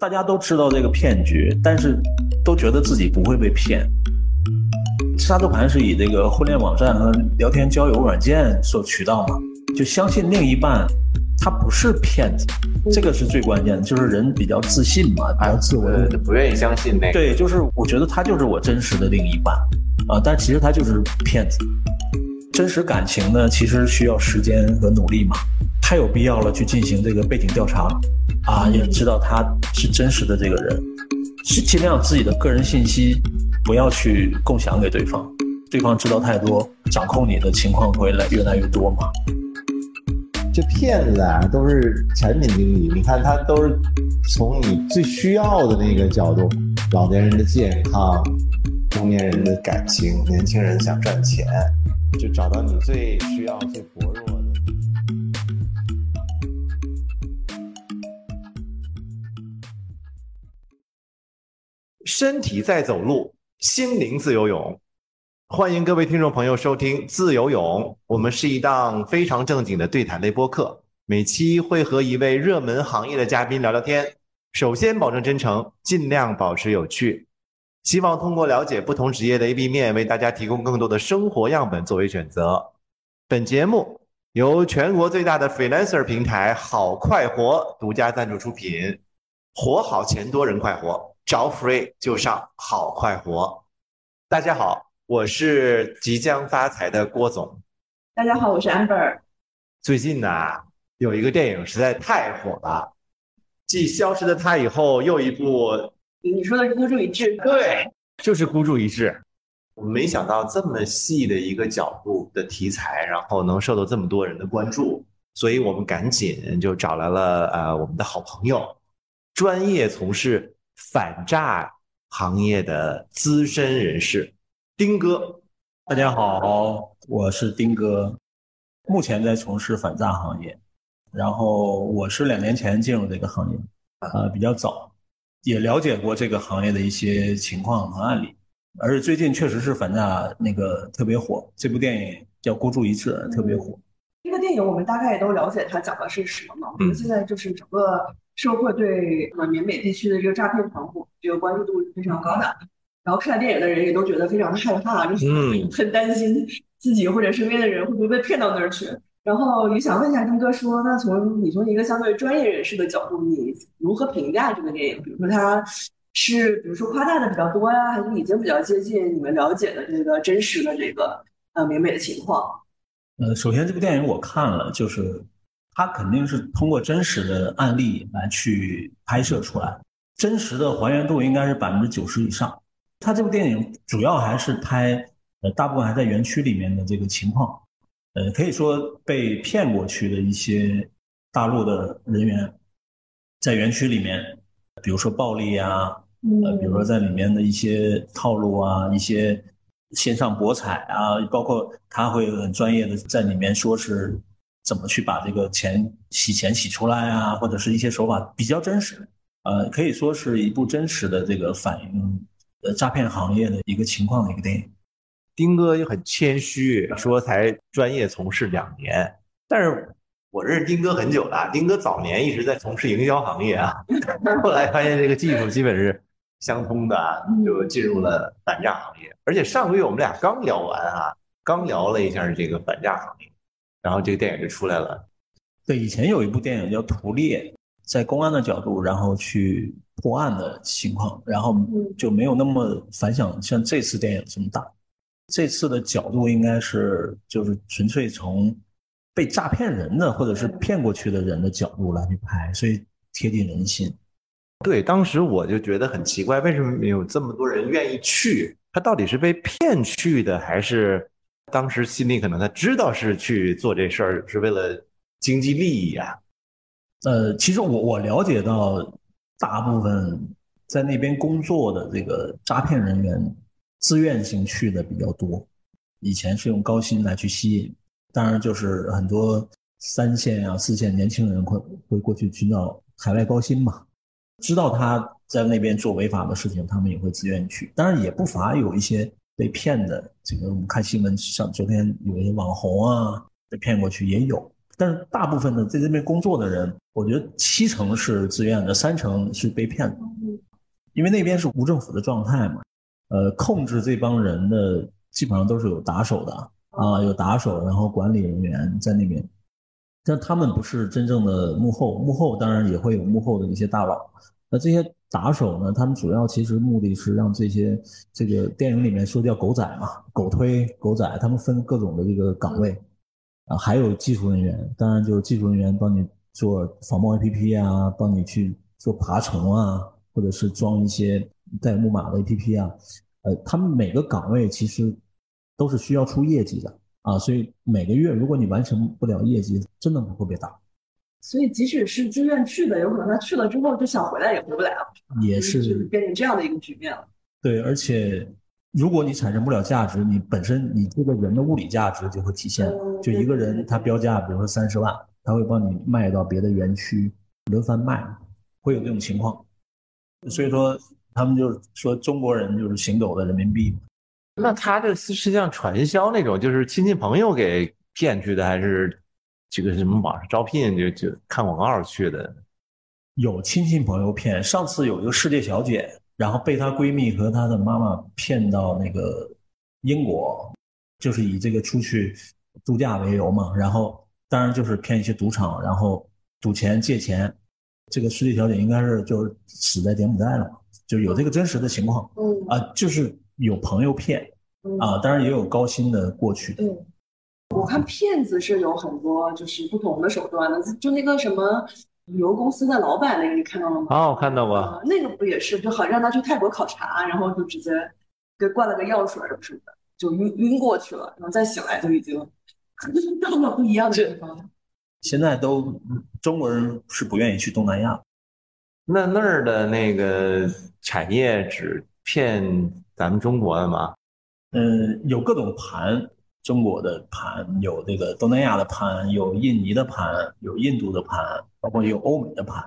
大家都知道这个骗局，但是都觉得自己不会被骗。杀猪盘是以这个婚恋网站和聊天交友软件做渠道嘛，就相信另一半他不是骗子，这个是最关键的，就是人比较自信嘛，比较自我，不愿意相信那个。对，就是我觉得他就是我真实的另一半啊，但其实他就是骗子。真实感情呢，其实需要时间和努力嘛，太有必要了去进行这个背景调查。啊，也知道他是真实的这个人，是尽量自己的个人信息不要去共享给对方，对方知道太多，掌控你的情况会来越来越多嘛。这骗子啊，都是产品经理，你看他都是从你最需要的那个角度，老年人的健康，中年人的感情，年轻人想赚钱，就找到你最需要、最薄弱的。身体在走路，心灵自由泳。欢迎各位听众朋友收听自由泳。我们是一档非常正经的对谈类播客，每期会和一位热门行业的嘉宾聊聊天。首先保证真诚，尽量保持有趣。希望通过了解不同职业的 A、B 面，为大家提供更多的生活样本作为选择。本节目由全国最大的 freelancer 平台好快活独家赞助出品。活好钱多人快活。找 free 就上好快活。大家好，我是即将发财的郭总。大家好，我是 Amber。最近呢，有一个电影实在太火了，继《消失的她》以后，又一部。你说的是孤注一掷？对，就是孤注一掷。我没想到这么细的一个角度的题材，然后能受到这么多人的关注，所以我们赶紧就找来了呃我们的好朋友，专业从事。反诈行业的资深人士，丁哥，大家好，我是丁哥，目前在从事反诈行业，然后我是两年前进入这个行业，啊，比较早，也了解过这个行业的一些情况和案例，而且最近确实是反诈那个特别火，这部电影叫《孤注一掷》，特别火。这个电影我们大概也都了解，它讲的是什么嘛？我们现在就是整个。社会对呃缅北地区的这个诈骗团伙这个关注度是非常高的，然后看了电影的人也都觉得非常的害怕，就是很担心自己或者身边的人会不会被骗到那儿去。然后也想问一下丁哥，说那从你从一个相对专业人士的角度，你如何评价这个电影？比如说它是比如说夸大的比较多呀，还是已经比较接近你们了解的这个真实的这个呃明美的情况？呃，首先这部电影我看了，就是。它肯定是通过真实的案例来去拍摄出来，真实的还原度应该是百分之九十以上。它这部电影主要还是拍，呃，大部分还在园区里面的这个情况，呃，可以说被骗过去的一些大陆的人员，在园区里面，比如说暴力啊，呃，比如说在里面的一些套路啊，一些线上博彩啊，包括他会很专业的在里面说是。怎么去把这个钱洗钱洗出来啊？或者是一些手法比较真实，呃，可以说是一部真实的这个反映呃诈骗行业的一个情况的一个电影。丁哥也很谦虚，说才专业从事两年，但是我认识丁哥很久了。丁哥早年一直在从事营销行业啊，后来发现这个技术基本是相通的，就进入了反诈行业。而且上个月我们俩刚聊完啊，刚聊了一下这个反诈行业。然后这个电影就出来了。对，以前有一部电影叫《屠猎》，在公安的角度，然后去破案的情况，然后就没有那么反响，像这次电影这么大。这次的角度应该是就是纯粹从被诈骗人的或者是骗过去的人的角度来去拍，所以贴近人心。对，当时我就觉得很奇怪，为什么有这么多人愿意去？他到底是被骗去的，还是？当时心里可能他知道是去做这事儿是为了经济利益啊。呃，其实我我了解到，大部分在那边工作的这个诈骗人员，自愿性去的比较多。以前是用高薪来去吸引，当然就是很多三线啊、四线年轻人会会过去寻找海外高薪嘛。知道他在那边做违法的事情，他们也会自愿去。当然也不乏有一些被骗的，这个我们看新闻上，昨天有一些网红啊被骗过去也有。但是大部分的在这边工作的人，我觉得七成是自愿的，三成是被骗的，因为那边是无政府的状态嘛。呃，控制这帮人的基本上都是有打手的啊，有打手，然后管理人员在那边。但他们不是真正的幕后，幕后当然也会有幕后的一些大佬。那这些打手呢？他们主要其实目的是让这些这个电影里面说叫狗仔嘛，狗推狗仔，他们分各种的这个岗位啊，还有技术人员，当然就是技术人员帮你做仿冒 APP 啊，帮你去做爬虫啊，或者是装一些带木马的 APP 啊。呃，他们每个岗位其实都是需要出业绩的。啊，所以每个月如果你完成不了业绩，真的会被打。所以即使是自愿去的，有可能他去了之后就想回来也回不来了，也是变成这样的一个局面了。对，而且如果你产生不了价值，你本身你这个人的物理价值就会体现。就一个人他标价，比如说三十万，他会帮你卖到别的园区轮番卖，会有这种情况。所以说他们就说中国人就是行走的人民币。那他这实际上传销那种，就是亲戚朋友给骗去的，还是这个什么网上招聘就就看广告去的？有亲戚朋友骗，上次有一个世界小姐，然后被她闺蜜和她的妈妈骗到那个英国，就是以这个出去度假为由嘛，然后当然就是骗一些赌场，然后赌钱借钱，这个世界小姐应该是就是死在柬埔寨了嘛，就有这个真实的情况。嗯啊，就是。有朋友骗啊，当然也有高薪的过去。对，我看骗子是有很多，就是不同的手段的。就那个什么旅游公司的老板那个，你看到了吗？啊，我看到过。那个不也是，就好让他去泰国考察，然后就直接给灌了个药水什么的，就晕晕过去了，然后再醒来就已经 到了不一样的地方。现在都中国人是不愿意去东南亚，那那儿的那个产业只骗。咱们中国的吗？嗯，有各种盘，中国的盘，有这个东南亚的盘，有印尼的盘，有印度的盘，包括有欧美的盘。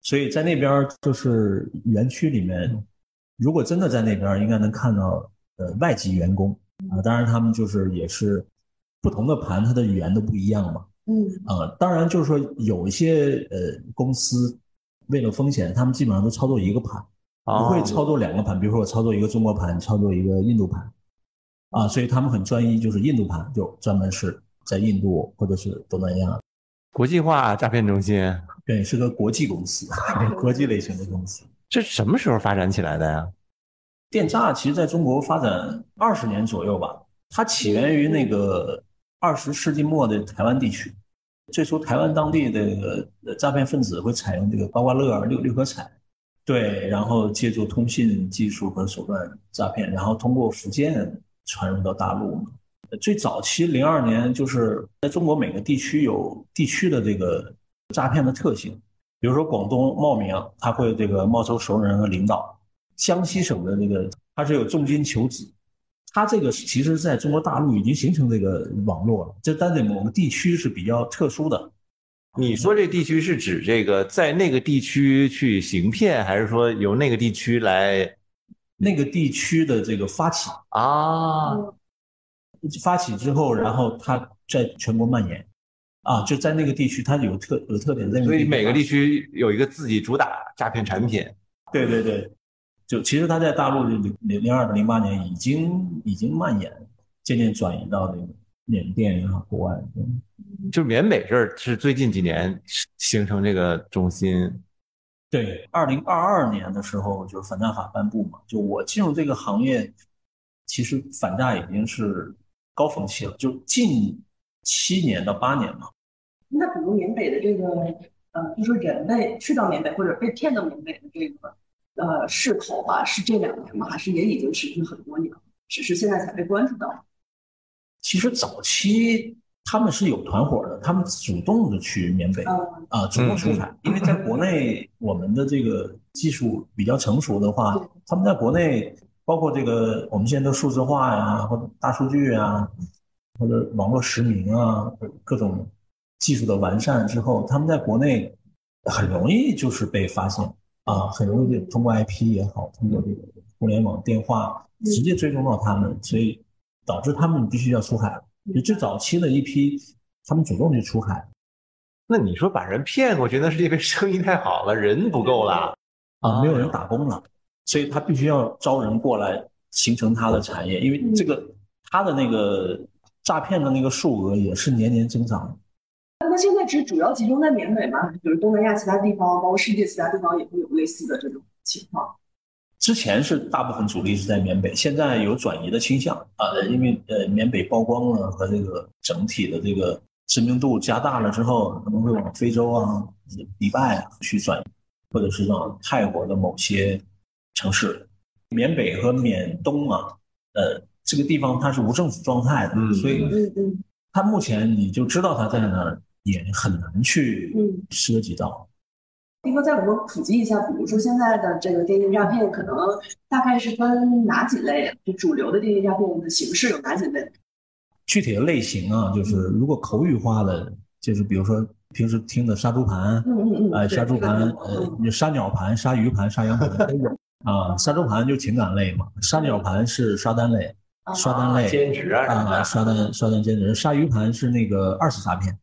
所以在那边就是园区里面，如果真的在那边，应该能看到呃外籍员工啊。当然他们就是也是不同的盘，它的语言都不一样嘛。嗯啊，当然就是说有一些呃公司为了风险，他们基本上都操作一个盘。不会操作两个盘，比如说我操作一个中国盘，操作一个印度盘，啊，所以他们很专一，就是印度盘就专门是在印度或者是东南亚，国际化诈骗中心，对，是个国际公司，国际类型的公司。这什么时候发展起来的呀？电诈其实在中国发展二十年左右吧，它起源于那个二十世纪末的台湾地区，最初台湾当地的诈骗分子会采用这个刮刮乐、六六合彩。对，然后借助通信技术和手段诈骗，然后通过福建传入到大陆。最早期零二年，就是在中国每个地区有地区的这个诈骗的特性，比如说广东茂名，他会这个冒充熟人和领导；江西省的这个他是有重金求子，他这个其实在中国大陆已经形成这个网络了，这但在某个地区是比较特殊的。你说这地区是指这个在那个地区去行骗，还是说由那个地区来那个地区的这个发起啊？发起之后，然后它在全国蔓延啊，就在那个地区它有特有特点。所以每个地区有一个自己主打诈骗产品。对对对，就其实它在大陆零零零二到零八年已经已经蔓延，渐渐转移到那个。缅甸啊，国外，就缅北这儿是最近几年形成这个中心。对，二零二二年的时候，就是反诈法颁布嘛。就我进入这个行业，其实反诈已经是高峰期了，就近七年到八年嘛。那比如缅北的这个，呃，就说人类去到缅北或者被骗到缅北的这个，呃，势头吧，是这两年吗？还是也已经持续很多年了？只是现在才被关注到？其实早期他们是有团伙的，他们主动的去缅北啊，主动出海。因为在国内，我们的这个技术比较成熟的话，他们在国内，包括这个我们现在都数字化呀，或者大数据啊，或者网络实名啊，各种技术的完善之后，他们在国内很容易就是被发现啊，很容易就通过 IP 也好，通过这个互联网电话直接追踪到他们，所以导致他们必须要出海。就最早期的一批，他们主动去出海那你说把人骗过去，那是因为生意太好了，人不够了。啊，没有人打工了，所以他必须要招人过来形成他的产业，因为这个他的那个诈骗的那个数额也是年年增长的。那现在只主要集中在缅北吗？比如东南亚其他地方，包括世界其他地方也会有类似的这种情况。之前是大部分主力是在缅北，现在有转移的倾向啊、呃因为呃缅北曝光了和这个整体的这个知名度加大了之后，可能会往非洲啊、迪拜啊去转移，或者是往泰国的某些城市。缅北和缅东啊，呃，这个地方它是无政府状态的，嗯所以它目前你就知道它在哪儿，也很难去嗯。涉及到。斌哥，再给我们普及一下，比如说现在的这个电信诈骗，可能大概是分哪几类啊？就主流的电信诈骗的形式有哪几类？具体的类型啊，就是如果口语化的，就是比如说平时听的杀猪盘，嗯嗯嗯，呃，杀猪盘，呃嗯，杀鸟盘、杀鱼盘、杀羊盘都有啊。杀猪盘就情感类嘛，杀鸟盘是刷单类，啊刷单类兼职啊刷单刷单兼职，杀鱼盘是那个二次诈骗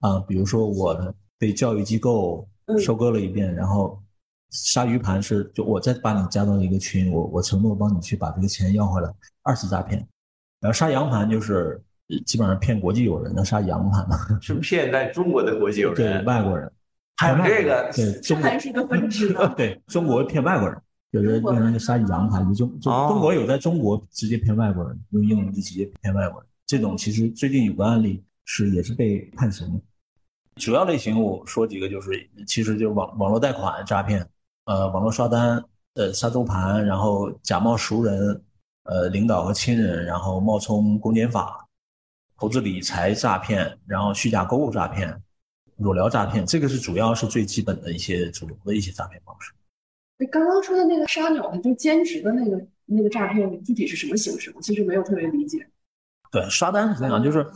啊，比如说我被教育机构嗯收割了一遍，然后杀鱼盘是就我再把你加到一个群，我我承诺帮你去把这个钱要回来，二次诈骗。然后杀羊盘就是呃基本上骗国际友人的杀羊盘嘛，是骗在中国的国际友人对人，外国人，还有这个对中国还是一个分支的。对中国骗外国人，有的有人就杀羊盘，就中就哦中国有在中国直接骗外国人，用英文就直接骗外国人。这种其实最近有个案例是也是被判刑的。主要类型我说几个，就是其实就是网网络贷款诈骗，呃，网络刷单，呃，杀猪盘，然后假冒熟人，呃，领导和亲人，然后冒充公检法，投资理财诈骗，然后虚假购物诈骗，裸聊诈骗，这个是主要是最基本的一些主流的一些诈骗方式。你刚刚说的那个杀鸟的，就兼职的那个那个诈骗，具体是什么形式？我其实没有特别理解。对，刷单是这样，就是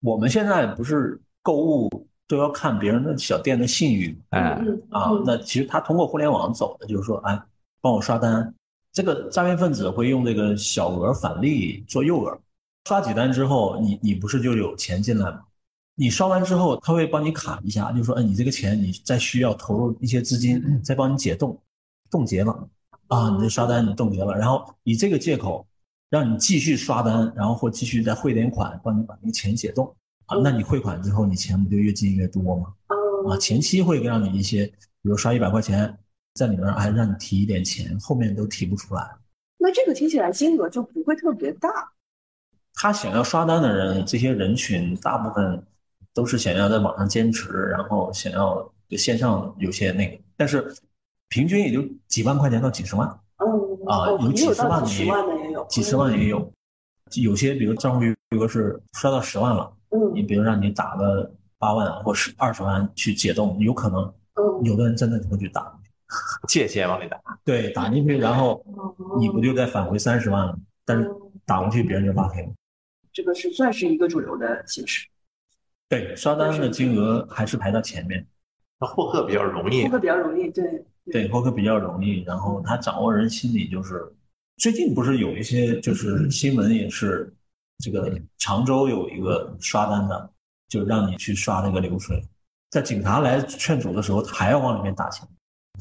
我们现在不是购物都要看别人的小店的信誉吗哎，嗯。啊，那其实他通过互联网走的，就是说，哎，帮我刷单。这个诈骗分子会用这个小额返利做诱饵，刷几单之后，你你不是就有钱进来吗？你刷完之后，他会帮你卡一下，就说，哎，你这个钱你再需要投入一些资金，再帮你解冻，冻结了。啊，你这刷单你冻结了，然后以这个借口让你继续刷单，然后或继续再汇点款，帮你把那个钱解冻啊，那你汇款之后，你钱不就越进越多吗？啊，嗯前期会让你一些，比如刷一百块钱，在里面还让你提一点钱，后面都提不出来。那这个听起来金额就不会特别大。他想要刷单的人，这些人群大部分都是想要在网上兼职，然后想要线上有些那个，但是平均也就几万块钱到几十万，啊有几十万的几十也万的也有，几十万也有，有些比如账户余额是刷到十万了，你嗯比如让你打个八万或是二十万去解冻，有可能嗯有的人真的就会去打，借钱往里打。对，打进去，然后嗯，你不就再返回三十万了？但是打过去别人就拉黑了。这个是算是一个主流的形式，对，刷单的金额还是排到前面，那获客比较容易获客比较容易，对，对，获客比较容易，然后他掌握人心理，就是最近不是有一些就是新闻也是，这个常州有一个刷单的，就让你去刷那个流水，在警察来劝阻的时候，他还要往里面打钱。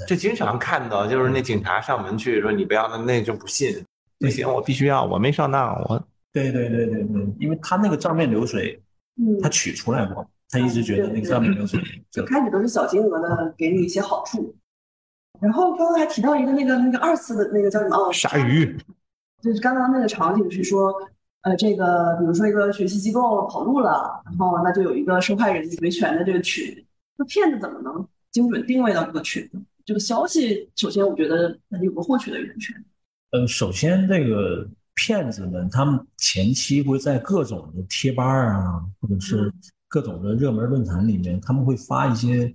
这经常看到，就是那警察上门去说你不要，那那就不信，不行，我必须要，我没上当，我对对对对对，因为他那个账面流水嗯。他，取出来过，他一直觉得那个账面流水 就就开始都是小金额的，给你一些好处。然后刚刚还提到一个那个那个二次的那个叫什么？哦，鲨鱼，就是刚刚那个场景是说，呃，这个比如说一个学习机构跑路了，然后那就有一个受害人维权的这个群，那骗子怎么能精准定位到这个群呢？这个消息，首先我觉得那有个获取的源泉，呃，首先这个骗子们，他们前期会在各种的贴吧啊，或者是各种的热门论坛里面，他们会发一些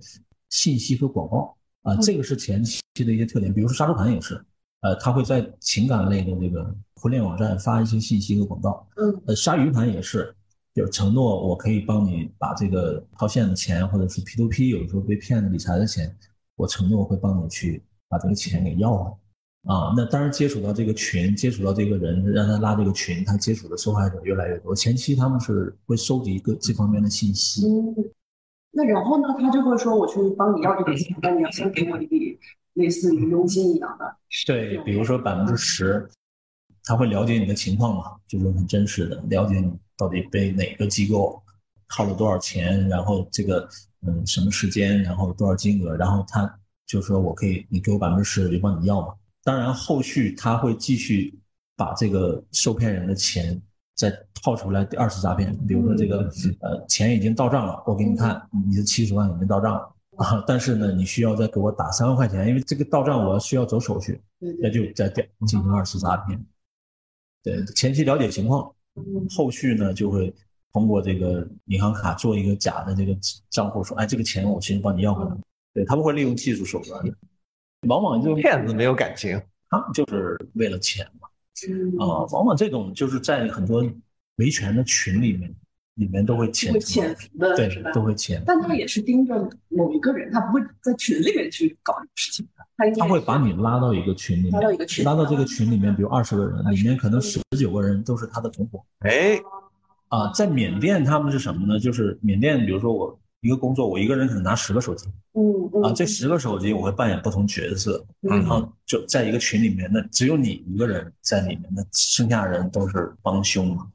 信息和广告啊，这个是前期的一些特点。比如说杀猪盘也是，呃，他会在情感类的这个婚恋网站发一些信息和广告。嗯呃，鲨鱼盘也是，就承诺我可以帮你把这个套现的钱，或者是 P to P 有时候被骗的理财的钱，我承诺会帮你去把这个钱给要了。啊，那当然接触到这个群，接触到这个人，让他拉这个群，他接触的受害者越来越多。前期他们是会收集一个这方面的信息。嗯，那然后呢，他就会说我去帮你要这笔钱，但你要先给我一笔类似于佣金一样的。对，比如说百分之十，他会了解你的情况嘛，就是很真实的了解你到底被哪个机构套了多少钱，然后这个嗯什么时间，然后多少金额，然后他就说我可以，你给我百分之十，我就帮你要嘛。当然，后续他会继续把这个受骗人的钱再套出来第二次诈骗。比如说，这个呃钱已经到账了，我给你看，你的七十万已经到账了 啊，但是呢，你需要再给我打三万块钱，因为这个到账我需要走手续，那就再进行二次诈骗。对，前期了解情况，后续呢就会通过这个银行卡做一个假的这个账户，说，哎，这个钱我其实帮你要回来。对他们会利用技术手段的。往往就骗子没有感情，他们就是为了钱嘛。啊，往往这种就是在很多维权的群里面，里面都会潜潜伏的，对，都会潜。但他也是盯着某一个人，他不会在群里面去搞这个事情的。他他会把你拉到一个群里面，拉到一个群，拉到这个群里面，比如二十个人，里面可能十九个人都是他的同伙。哎，啊，在缅甸他们是什么呢？就是缅甸，比如说我。一个工作，我一个人可能拿十个手机，嗯啊，这十个手机我会扮演不同角色，然后就在一个群里面，那只有你一个人在里面，那剩下人都是帮凶嘛，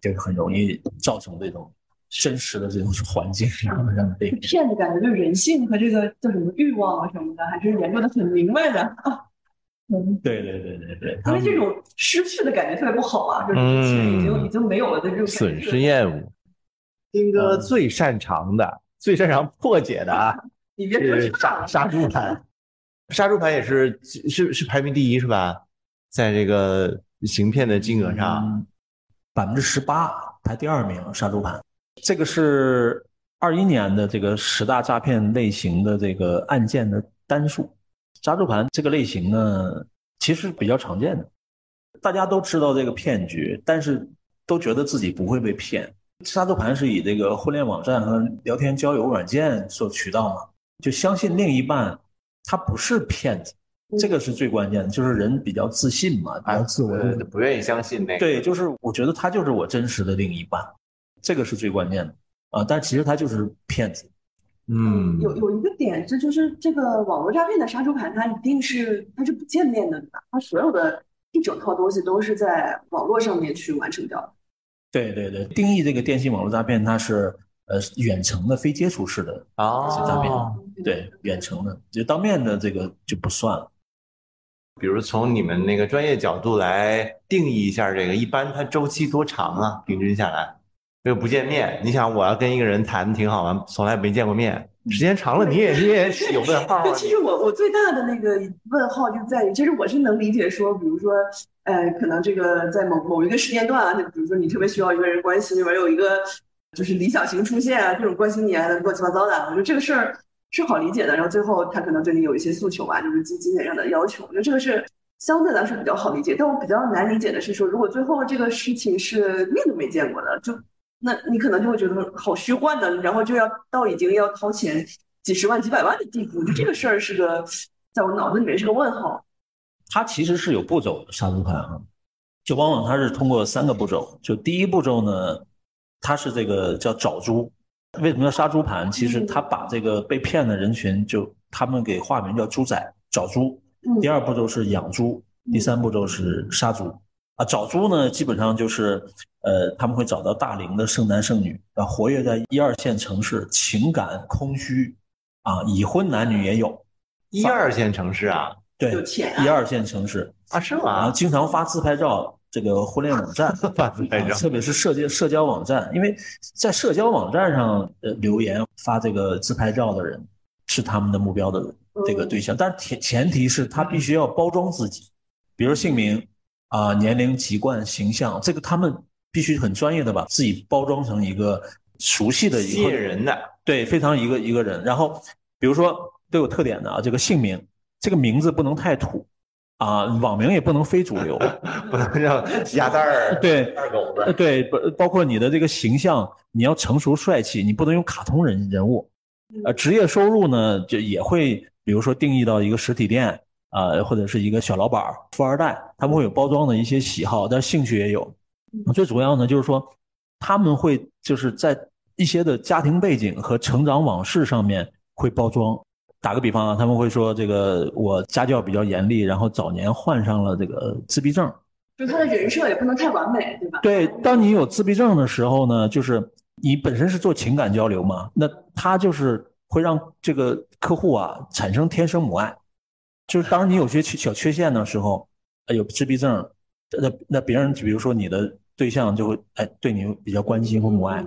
就是很容易造成这种真实的这种环境，然后让被骗的感觉对人性和这个叫什么欲望啊什么的，还是研究的很明白的啊。嗯，对对对对对，因为这种失去的感觉特别不好啊，就是钱已经已经没有了的这种损失厌恶。丁哥最擅长的。最擅长破解的啊，是杀杀猪盘，杀猪盘也是是是排名第一是吧？在这个行骗的金额上，百分之十八排第二名，杀猪盘。这个是二一年的这个十大诈骗类型的这个案件的单数。杀猪盘这个类型呢，其实比较常见的，大家都知道这个骗局，但是都觉得自己不会被骗。杀猪盘是以这个婚恋网站和聊天交友软件做渠道嘛？就相信另一半他不是骗子，这个是最关键的。就是人比较自信嘛，比较自我，不愿意相信那个。对，就是我觉得他就是我真实的另一半，这个是最关键的啊。但其实他就是骗子。嗯，有有一个点，这就是这个网络诈骗的杀猪盘，它一定是它是不见面的，对吧？它所有的一整套东西都是在网络上面去完成掉的。对对对，定义这个电信网络诈骗，它是呃远程的非接触式的啊诈骗，对远程的，就当面的这个就不算了。比如从你们那个专业角度来定义一下这个，一般它周期多长啊？平均下来，这个不见面，你想我要跟一个人谈挺好玩，从来没见过面，时间长了你也你也有问号。其实我我最大的那个问号就在于，其实我是能理解说，比如说。呃，可能这个在某某一个时间段啊，就比如说你特别需要一个人关心，里面有一个就是理想型出现啊，这种关心你啊，乱七八糟的，我觉得这个事儿是好理解的。然后最后他可能对你有一些诉求啊，就是金金钱上的要求，我觉得这个是相对来说比较好理解。但我比较难理解的是说，如果最后这个事情是面都没见过的，就那你可能就会觉得好虚幻的，然后就要到已经要掏钱几十万、几百万的地步，就这个事儿是个在我脑子里面是个问号。它其实是有步骤的杀猪盘啊，就往往它是通过三个步骤。就第一步骤呢，它是这个叫找猪。为什么叫杀猪盘？其实他把这个被骗的人群，就他们给化名叫猪仔，找猪。第二步骤是养猪，第三步骤是杀猪。啊，找猪呢，基本上就是呃，他们会找到大龄的剩男剩女啊，活跃在一二线城市，情感空虚啊，已婚男女也有。一二线城市啊。对，一二线城市啊，是吗？然后经常发自拍照，这个婚恋网站 特别是社交社交网站，因为在社交网站上呃留言发这个自拍照的人是他们的目标的这个对象，但前前提是他必须要包装自己，比如姓名啊、年龄、籍贯、形象，这个他们必须很专业的把自己包装成一个熟悉的、吸引人的，对，非常一个一个人。然后比如说都有特点的啊，这个姓名。这个名字不能太土，啊，网名也不能非主流，不能叫鸭蛋儿、对二狗子，对，包包括你的这个形象，你要成熟帅气，你不能用卡通人人物。呃，职业收入呢，就也会，比如说定义到一个实体店啊、或者是一个小老板儿、富二代，他们会有包装的一些喜好，但兴趣也有。最主要呢，就是说他们会就是在一些的家庭背景和成长往事上面会包装。打个比方啊，他们会说这个我家教比较严厉，然后早年患上了这个自闭症。就他的人设也不能太完美，对吧？对，当你有自闭症的时候呢，就是你本身是做情感交流嘛，那他就是会让这个客户啊产生天生母爱。就是当你有些缺小缺陷的时候，呃有自闭症，那那别人比如说你的对象就会哎对你比较关心或母爱。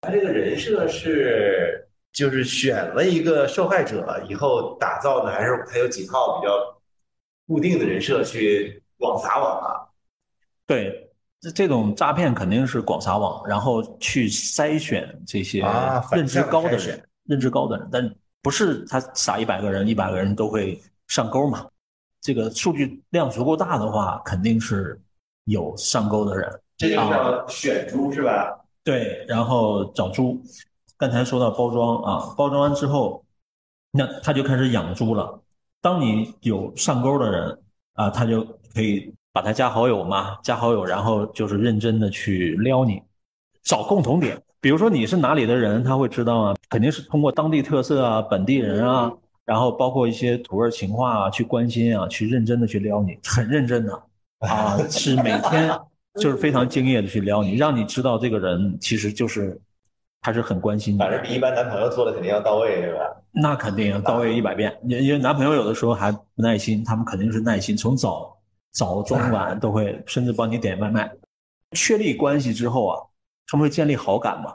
他这个人设是就是选了一个受害者以后打造的，还是他有几套比较固定的人设去广撒网啊？对，这这种诈骗肯定是广撒网，然后去筛选这些认知高的人选，认知高的人，但不是他撒一百个人，一百个人都会上钩嘛。这个数据量足够大的话，肯定是有上钩的人。这就叫选猪是吧？对，然后找猪。刚才说到包装啊，包装完之后，那他就开始养猪了。当你有上钩的人啊，他就可以把他加好友嘛，加好友，然后就是认真的去撩你，找共同点。比如说你是哪里的人，他会知道啊，肯定是通过当地特色啊、本地人啊，然后包括一些土味情话啊，去关心啊，去认真的去撩你，很认真的 啊，是每天就是非常敬业的去撩你，让你知道这个人其实就是他是很关心。反正比一般男朋友做的肯定要到位，对吧？那肯定到位一百遍，因因为男朋友有的时候还不耐心，他们肯定是耐心，从早早中晚都会，甚至帮你点外卖。确立关系之后啊，他们会建立好感嘛，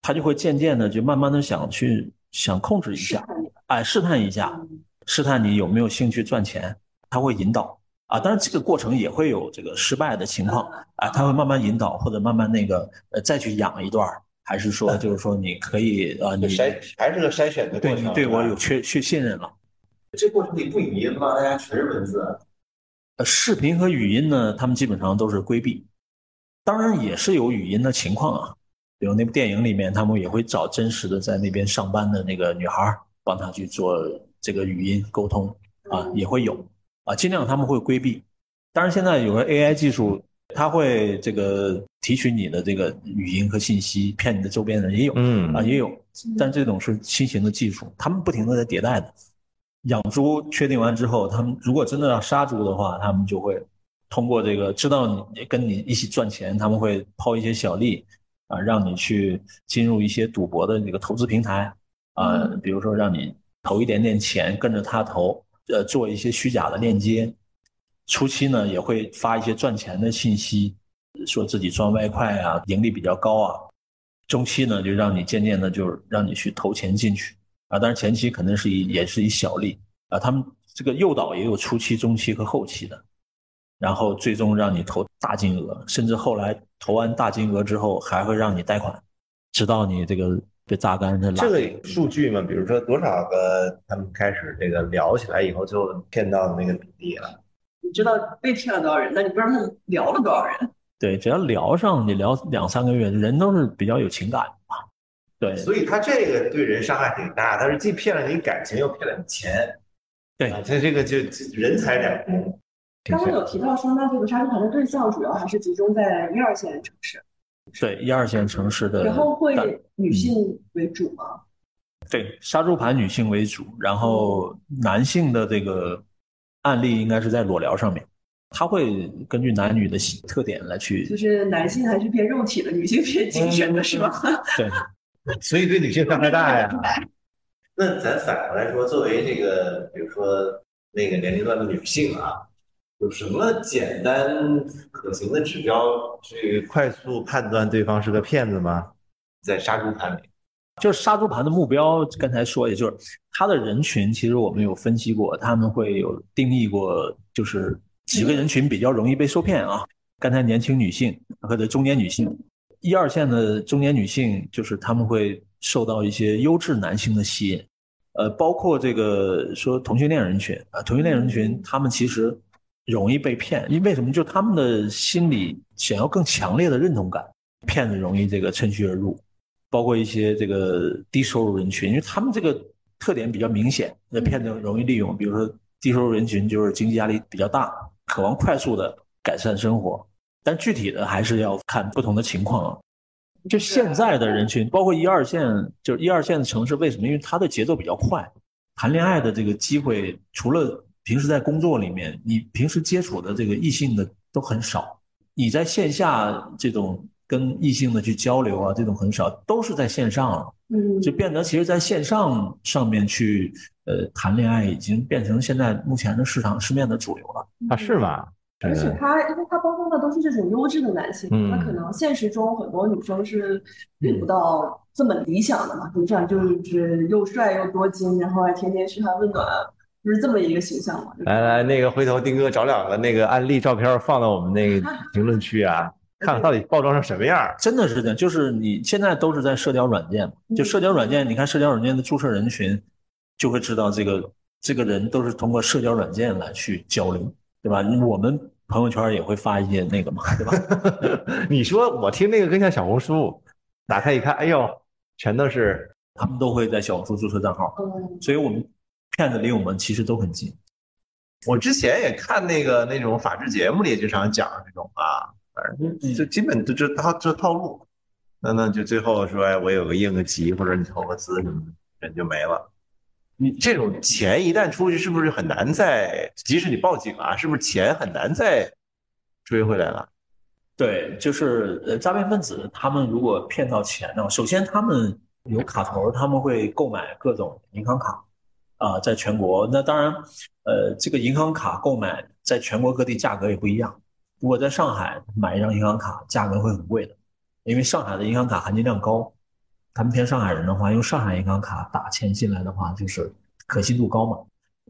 他就会渐渐的就慢慢的想去想控制一下，试探你哎，试探一下，试探你有没有兴趣赚钱，他会引导啊。当然这个过程也会有这个失败的情况，啊，他会慢慢引导或者慢慢那个呃再去养一段儿，还是说就是说你可以啊，你筛还是个筛选的过对程。你对我有是吧确确信任了。这过程里不语音吗？大家全是文字。呃，视频和语音呢，他们基本上都是规避，当然也是有语音的情况啊。比如那部电影里面，他们也会找真实的在那边上班的那个女孩儿，帮她去做这个语音沟通啊，也会有啊，尽量他们会规避。当然现在有了 AI 技术，它会这个提取你的这个语音和信息，骗你的周边人也有。嗯啊，也有，但这种是新型的技术，他们不停的在迭代的。养猪确定完之后，他们如果真的要杀猪的话，他们就会通过这个知道你跟你一起赚钱，他们会抛一些小利啊，让你去进入一些赌博的这个投资平台啊，比如说让你投一点点钱，跟着他投，呃，做一些虚假的链接。初期呢，也会发一些赚钱的信息，说自己赚外快啊，盈利比较高啊。中期呢，就让你渐渐的，就是让你去投钱进去啊。当然前期肯定是以也是以小利啊。他们这个诱导也有初期、中期和后期的，然后最终让你投大金额，甚至后来投完大金额之后，还会让你贷款，直到你这个被榨干的这个数据嘛？比如说多少个他们开始这个聊起来以后，最后骗到的那个比例了？你知道被骗了多少人，但你不知道他们聊了多少人。对，只要聊上，你聊两三个月，人都是比较有情感的嘛。对所以他这个对人伤害挺大，他是既骗了你感情，又骗了你钱。对啊，这这个就就人财两空。刚刚有提到说，那这个杀猪盘的对象主要还是集中在一二线城市，对，一二线城市的，然后会大女性为主吗？对，杀猪盘女性为主，然后男性的这个案例应该是在裸聊上面，他会根据男女的性特点来去就，是 男性还是偏肉体的，女性偏精神的，是吧？对，所以对女性伤害大呀。那咱反过来说，作为这个，比如说那个年龄段的女性啊，有什么简单可行的指标去快速判断对方是个骗子吗？在杀猪盘里，就是杀猪盘的目标，刚才说，也就是他的人群，其实我们有分析过，他们会有定义过，就是几个人群比较容易被受骗啊。刚才年轻女性或者中年女性，一二线的中年女性，就是他们会受到一些优质男性的吸引，呃，包括这个说同性恋人群啊，同性恋人群他们其实容易被骗，因为什么？就他们的心理想要更强烈的认同感，骗子容易这个趁虚而入。包括一些这个低收入人群，因为他们这个特点比较明显，那骗子容易利用，比如说低收入人群就是经济压力比较大，渴望快速的改善生活，但具体的还是要看不同的情况。就现在的人群，包括一二线，就是一二线的城市，为什么？因为它的节奏比较快，谈恋爱的这个机会，除了平时在工作里面，你平时接触的这个异性的都很少，你在线下这种跟异性的去交流啊，这种很少，都是在线上了，嗯，就变得其实在线上上面去呃谈恋爱，已经变成现在目前的市场市面的主流了。啊，是吗？而且他，因为他包装的都是这种优质的男性，嗯那可能现实中很多女生是遇不到这么理想的嘛。你想就是又帅又多金，然后还天天嘘寒问暖，就是这么一个形象嘛。来来，那个回头丁哥找两个那个案例照片放到我们那个 评论区啊，看看到底包装成什么样。真的是这样，就是你现在都是在社交软件嘛，就社交软件，你看社交软件的注册人群，就会知道这个这个人都是通过社交软件来去交流，对吧？我们朋友圈也会发一些那个嘛，对吧？你说我听那个更像小红书，打开一看，哎呦，全都是他们都会在小红书注册账号，嗯，所以我们骗子离我们其实都很近。我之前也看那个那种法制节目里经常讲这种啊，反正就基本就这套这套路。那那就最后说，哎，我有个应个急，或者你投个资什么的，人就没了。你这种钱一旦出去，是不是很难再？即使你报警啊，是不是钱很难再追回来了？对，就是呃，诈骗分子他们如果骗到钱呢，首先他们有卡头，他们会购买各种银行卡，啊、在全国。那当然，呃，这个银行卡购买在全国各地价格也不一样。如果在上海买一张银行卡，价格会很贵的，因为上海的银行卡含金量高。他们偏上海人的话，用上海银行卡打钱进来的话，就是可信度高嘛。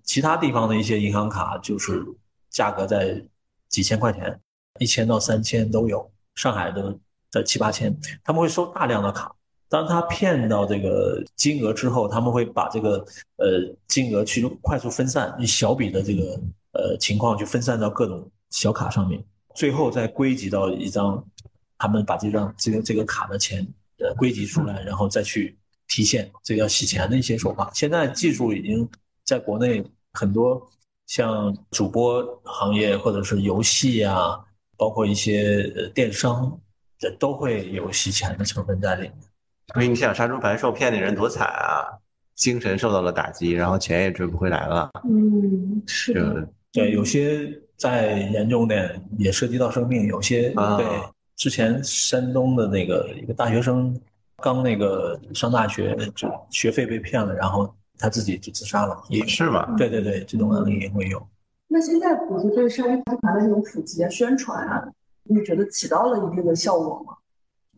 其他地方的一些银行卡就是价格在几千块钱，一千到三千都有，上海的在七八千，他们会收大量的卡。当他骗到这个金额之后，他们会把这个呃金额去快速分散，一小笔的这个呃情况去分散到各种小卡上面，最后再归集到一张，他们把这张这个这个卡的钱呃归集出来，然后再去提现，这个叫洗钱的一些手法。现在技术已经在国内很多像主播行业或者是游戏啊，包括一些呃电商，这都会有洗钱的成分在里面。所以你想，杀猪盘受骗的人多惨啊，精神受到了打击，然后钱也追不回来了。嗯，是的，对，有些再严重点也涉及到生命，有些啊对之前山东的那个一个大学生刚那个上大学就学费被骗了，然后他自己就自杀了，也。是吗？对对对，这种案例也会有。那现在比如说对商业团的这种普及啊、宣传啊，你觉得起到了一定的效果吗？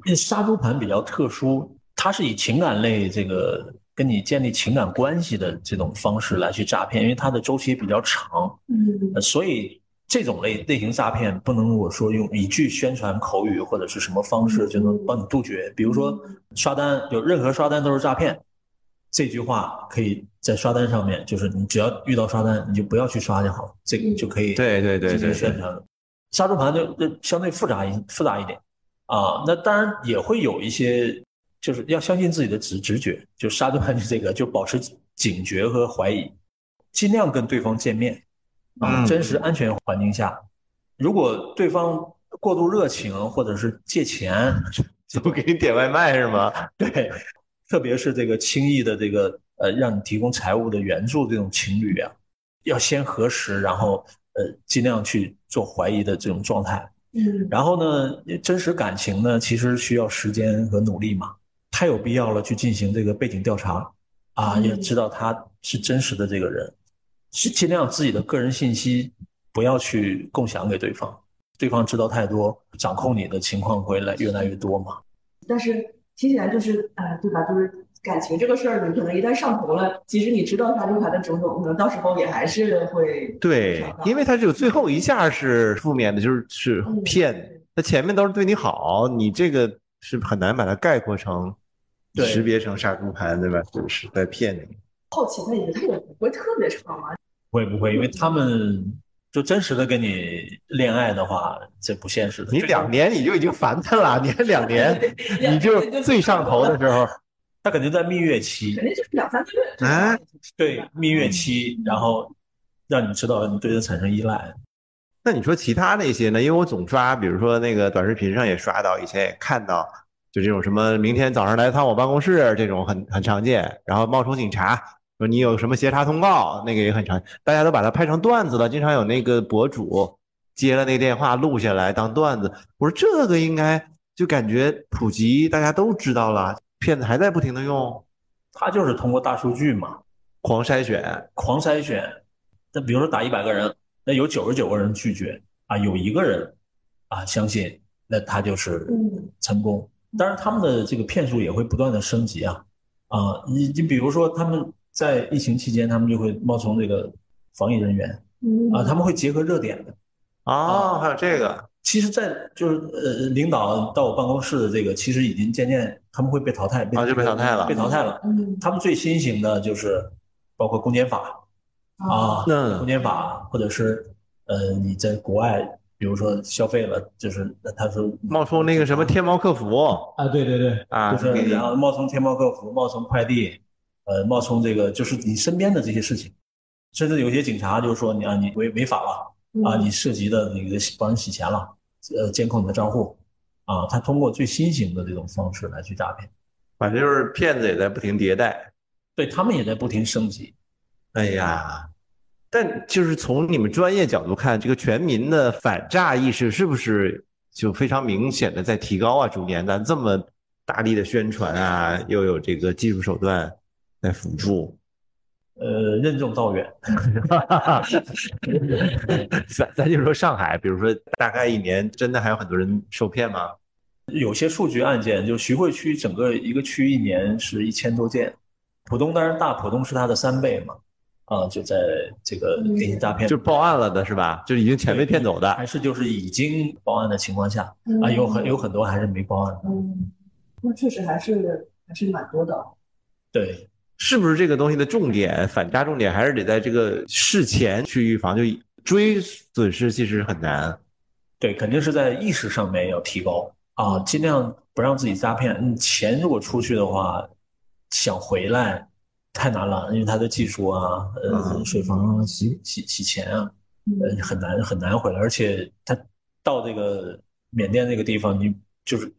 那杀猪盘比较特殊，它是以情感类这个跟你建立情感关系的这种方式来去诈骗，因为它的周期比较长，嗯呃所以这种类类型诈骗不能我说用一句宣传口语或者是什么方式就能帮你杜绝。比如说刷单，有任何刷单都是诈骗，这句话可以在刷单上面，就是你只要遇到刷单，你就不要去刷就好了，这个就可以对对对进行宣传了。杀猪盘就就相对复杂一复杂一点啊，那当然也会有一些，就是要相信自己的直直觉，就杀猪盘这个就保持警觉和怀疑，尽量跟对方见面啊，嗯真实安全环境下，如果对方过度热情或者是借钱，都给你点外卖是吗？对，特别是这个轻易的这个呃，让你提供财务的援助这种情侣啊，要先核实，然后呃，尽量去做怀疑的这种状态。嗯然后呢，真实感情呢，其实需要时间和努力嘛。太有必要了，去进行这个背景调查啊，嗯也知道他是真实的这个人，是尽量自己的个人信息不要去共享给对方，对方知道太多，掌控你的情况会来越来越多嘛。但是听起来就是，呃，对吧？就是感情这个事儿，你可能一旦上头了，即使你知道杀猪盘的种种，可能到时候也还是会对，因为他只有最后一下是负面的，就是是嗯骗，他前面都是对你好，你这个是很难把它概括成、识别成杀猪盘，对吧？就是在骗你。好奇问一句，它也不会特别长吗？会不会？因为他们就真实的跟你恋爱的话，这不现实的。你两年你就已经烦他了，你还两 年，你就最上头的时候，他肯定在蜜月期肯，定就是两三个月。哎，对蜜月期，然后让你知道你对他产生依赖。那你说其他那些呢？因为我总刷，比如说那个短视频上也刷到，以前也看到，就这种什么明天早上来趟我办公室这种很很常见，然后冒充警察说你有什么协查通告，那个也很常，大家都把它拍成段子了，经常有那个博主接了那电话录下来当段子。我说这个应该就感觉普及，大家都知道了，骗子还在不停的用，他就是通过大数据嘛，狂筛选，狂筛选。那比如说打一百个人，那有九十九个人拒绝啊，有一个人啊相信，那他就是成功。当然，他们的这个骗术也会不断的升级啊啊，你你比如说他们在疫情期间，他们就会冒充这个防疫人员啊，他们会结合热点的。哦，还有这个。其实，在就是呃，领导到我办公室的这个，其实已经渐渐他们会被淘汰，啊，就被淘汰了，被淘汰了。嗯，他们最新型的就是包括公检法啊，公检法，或者是呃，你在国外，比如说消费了，就是他说冒充那个什么天猫客服。啊，对对对，啊，就是然后冒充天猫客服，冒充快递，呃，冒充这个就是你身边的这些事情，甚至有些警察就是说你啊，你违违法了。啊，你涉及的那个帮人洗钱了，呃，监控你的账户，啊，他通过最新型的这种方式来去诈骗，反正就是骗子也在不停迭代，对他们也在不停升级。哎呀，但就是从你们专业角度看，这个全民的反诈意识是不是就非常明显的在提高啊？逐年咱这么大力的宣传啊，又有这个技术手段在辅助。呃，任重道远。咱咱就说上海，比如说大概一年，真的还有很多人受骗吗？有些数据案件，就徐汇区整个一个区一年是一千多件，浦东当然大，浦东是它的三倍嘛。啊，就在这个电信诈骗，就报案了的是吧？就已经钱被骗走的，还是就是已经报案的情况下啊？有很有很多还是没报案的。嗯，那确实还是还是蛮多的。对。是不是这个东西的重点反诈重点还是得在这个事前去预防？就追损失其实很难。对，肯定是在意识上面要提高啊，尽量不让自己诈骗。嗯，钱如果出去的话，想回来太难了，因为他的技术啊，呃，水房，洗洗洗钱啊，呃，很难很难回来。而且他到这个缅甸那个地方，你就是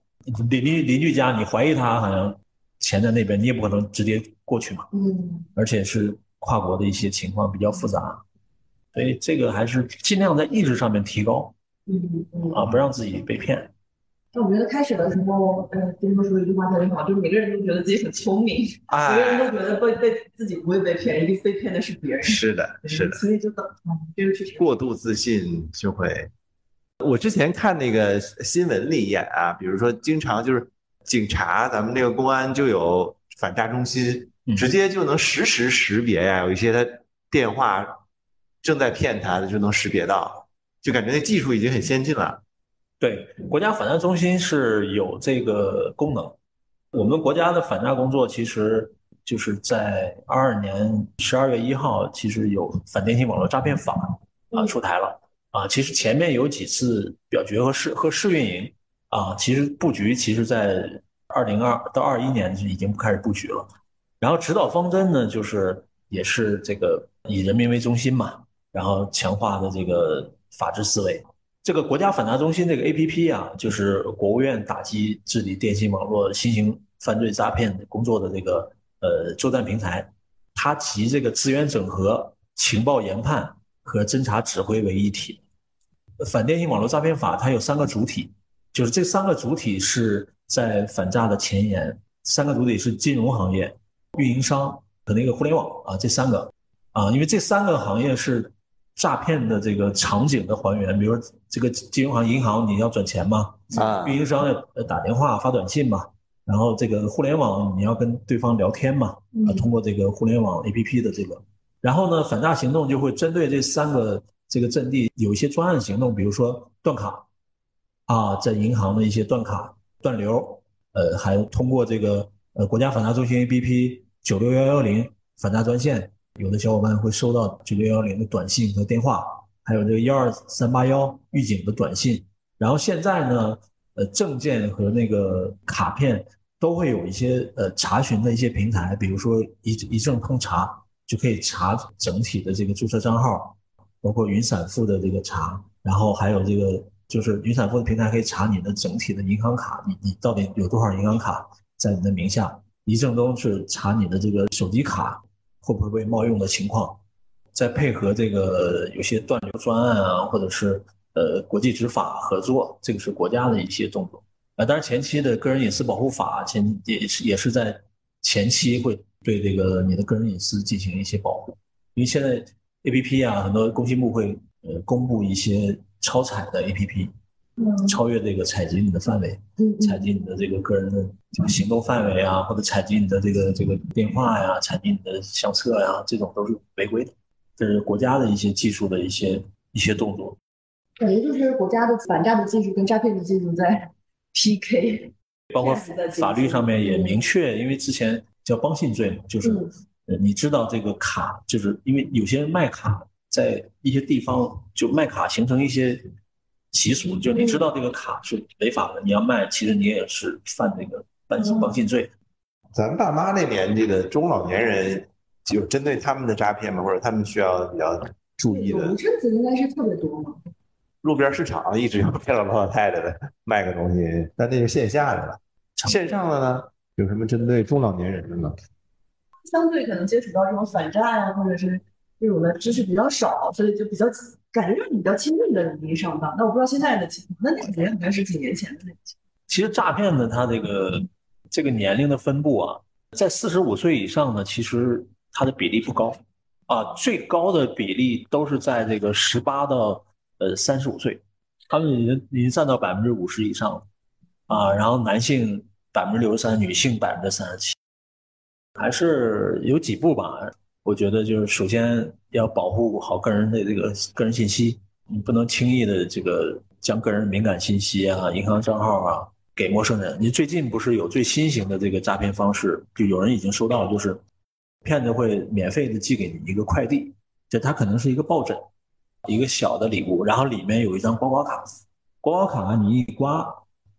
邻邻邻居家，你怀疑他好像。钱在那边，你也不可能直接过去嘛。嗯，而且是跨国的一些情况比较复杂，所以这个还是尽量在意识上面提高。嗯嗯啊，不让自己被骗。那我觉得开始的时候，呃，丁哥说一句话特别好，就是每个人都觉得自己很聪明，每个人都觉得被被自己不会被骗，一定被骗的是别人。是的，是的。所以就等，这个确过度自信就会。我之前看那个新闻里演啊，比如说经常就是。警察，咱们那个公安就有反诈中心，直接就能实时识别呀。有一些他电话正在骗他的，就能识别到，就感觉那技术已经很先进了。对，国家反诈中心是有这个功能。我们国家的反诈工作，其实就是在二二年十二月一号，其实有反电信网络诈骗法啊出台了啊。其实前面有几次表决和试和试运营。啊，其实布局其实，在二零二到二一年就已经开始布局了，然后指导方针呢，就是也是这个以人民为中心嘛，然后强化的这个法治思维。这个国家反诈中心这个 A P P 啊，就是国务院打击治理电信网络新型犯罪诈骗工作的这个呃作战平台，它集这个资源整合、情报研判和侦查指挥为一体。反电信网络诈骗法它有三个主体。就是这三个主体是在反诈的前沿，三个主体是金融行业、运营商和那个互联网啊，这三个啊，因为这三个行业是诈骗的这个场景的还原。比如说这个金融行、银行你要转钱嘛，啊，运营商要打电话发短信嘛，然后这个互联网你要跟对方聊天嘛，啊，通过这个互联网 APP 的这个，然后呢，反诈行动就会针对这三个这个阵地有一些专案行动，比如说断卡。啊，在银行的一些断卡断流，呃，还通过这个呃国家反诈中心 APP 九六幺幺零反诈专线，有的小伙伴会收到九六幺幺零的短信和电话，还有这个幺二三八幺预警的短信。然后现在呢，呃，证件和那个卡片都会有一些呃查询的一些平台，比如说一一证通查就可以查整体的这个注册账号包括云闪付的这个查，然后还有这个就是云闪付的平台可以查你的整体的银行卡，你你到底有多少银行卡在你的名下？一正东是查你的这个手机卡会不会被冒用的情况，再配合这个有些断流专案啊，或者是呃国际执法合作，这个是国家的一些动作。啊，当然前期的个人隐私保护法前也是也是在前期会对这个你的个人隐私进行一些保护，因为现在 A P P 啊，很多工信部会呃公布一些超采的 A P P，嗯。超越这个采集你的范围，嗯采集你的这个个人的这个行动范围啊，或者采集你的这个这个电话呀，采集你的相册呀，这种都是违规的，这是国家的一些技术的一些一些动作。感觉就是国家的反诈的技术跟诈骗的技术在 PK。包括 法律上面也明确，因为之前叫帮信罪嘛，就是你知道这个卡，就是因为有些人卖卡在一些地方就卖卡形成一些习俗，就你知道这个卡是违法的，你要卖，其实你也是犯这个帮信帮信罪。咱爸妈那年纪的中老年人，有针对他们的诈骗吗？或者他们需要比较注意的有一？阵子应该是特别多嘛。路边市场一直有骗老头老太太的卖个东西，但那是线下的了。线上的呢，有什么针对中老年人的吗？相对可能接触到这种反诈呀，或者是这种的知识比较少，所以就比较感觉让你比较亲近的容易上当。那我不知道现在的情况，那那年好像是几年前的那个情其实诈骗的他这个这个年龄的分布啊，在四十五岁以上呢，其实它的比例不高啊，最高的比例都是在这个十八到呃三十五岁，他们已经已经占到百分之五十以上了啊，然后男性百分之六十三，女性百分之三十七，还是有几步吧。我觉得就是首先要保护好个人的这个个人信息，你不能轻易的这个将个人敏感信息啊、银行账号啊给陌生人。你最近不是有最新型的这个诈骗方式，就有人已经收到，就是骗子会免费的寄给你一个快递，就它可能是一个抱枕，一个小的礼物，然后里面有一张刮刮卡，刮刮卡你一刮，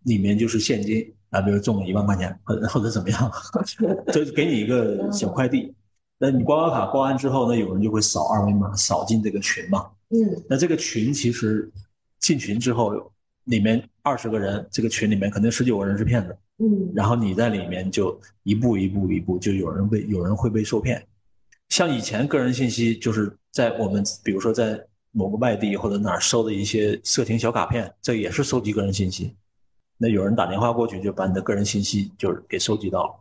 里面就是现金啊，比如中了一万块钱，或者或者怎么样，就给你一个小快递。那你刮刮卡刮完之后呢，有人就会扫二维码，扫进这个群嘛。嗯那这个群其实进群之后，里面二十个人，这个群里面肯定十九个人是骗子，嗯然后你在里面就一步一步一步，就有人被有人会被受骗。像以前个人信息就是在我们比如说在某个外地或者哪儿收的一些色情小卡片，这也是收集个人信息。那有人打电话过去就把你的个人信息就是给收集到了，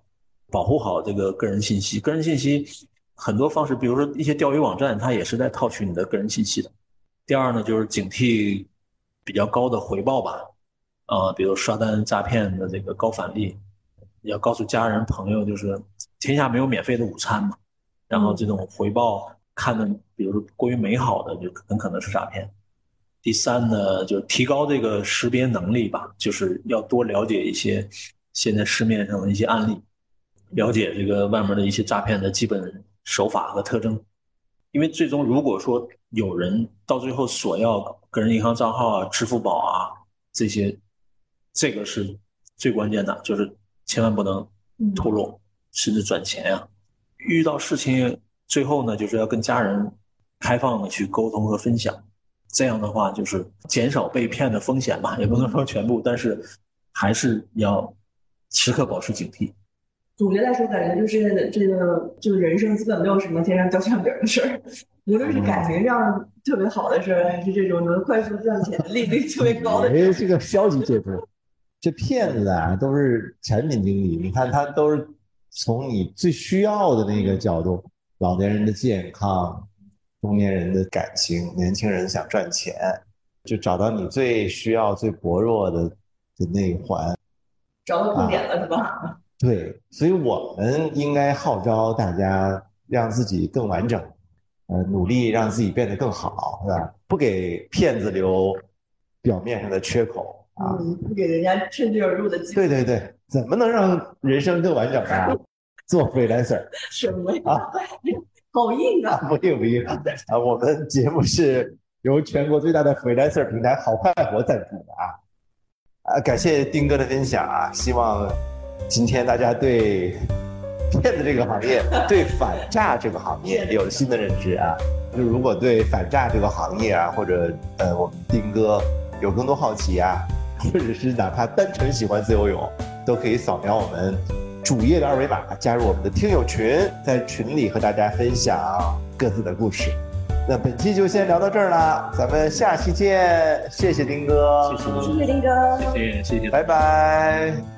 保护好这个个人信息。个人信息很多方式，比如说一些钓鱼网站，它也是在套取你的个人信息的。第二呢，就是警惕比较高的回报吧，呃、比如刷单诈骗的这个高返利，要告诉家人朋友，就是天下没有免费的午餐嘛。然后这种回报看的，比如说过于美好的，就很可能是诈骗。第三呢，就是提高这个识别能力吧，就是要多了解一些现在市面上的一些案例，了解这个外面的一些诈骗的基本手法和特征。因为最终如果说有人到最后索要个人银行账号啊、支付宝啊这些，这个是最关键的，就是千万不能透露，甚至转钱啊。遇到事情最后呢，就是要跟家人开放的去沟通和分享，这样的话就是减少被骗的风险吧，也不能说全部，但是还是要时刻保持警惕。总结来说，感觉就是这个这个人生基本没有什么天上掉馅饼的事儿，无论是感情上特别好的事儿，还是这种能快速赚钱、利率特别高的事儿。哎，这个消极解读，这骗子啊都是产品经理，你看他都是从你最需要的那个角度，老年人的健康，中年人的感情，年轻人想赚钱，就找到你最需要、最薄弱的的那一环。找到痛点了是吧？对，所以我们应该号召大家让自己更完整，呃，努力让自己变得更好，是吧？不给骗子留表面上的缺口啊。嗯，不给人家趁机而入的机会。对对对，怎么能让人生更完整啊？做 freelancer 什么呀？啊，好硬啊！不硬不硬啊！我们节目是由全国最大的 freelancer 平台好快活赞助的啊！啊，感谢丁哥的分享啊！希望今天大家对骗子这个行业，对反诈这个行业有了新的认知啊。就如果对反诈这个行业啊，或者呃我们丁哥有更多好奇啊，或者是哪怕单纯喜欢自由泳，都可以扫描我们主页的二维码，加入我们的听友群，在群里和大家分享各自的故事。那本期就先聊到这儿了，咱们下期见，谢谢丁哥，谢谢谢谢林哥。谢谢谢谢。拜拜。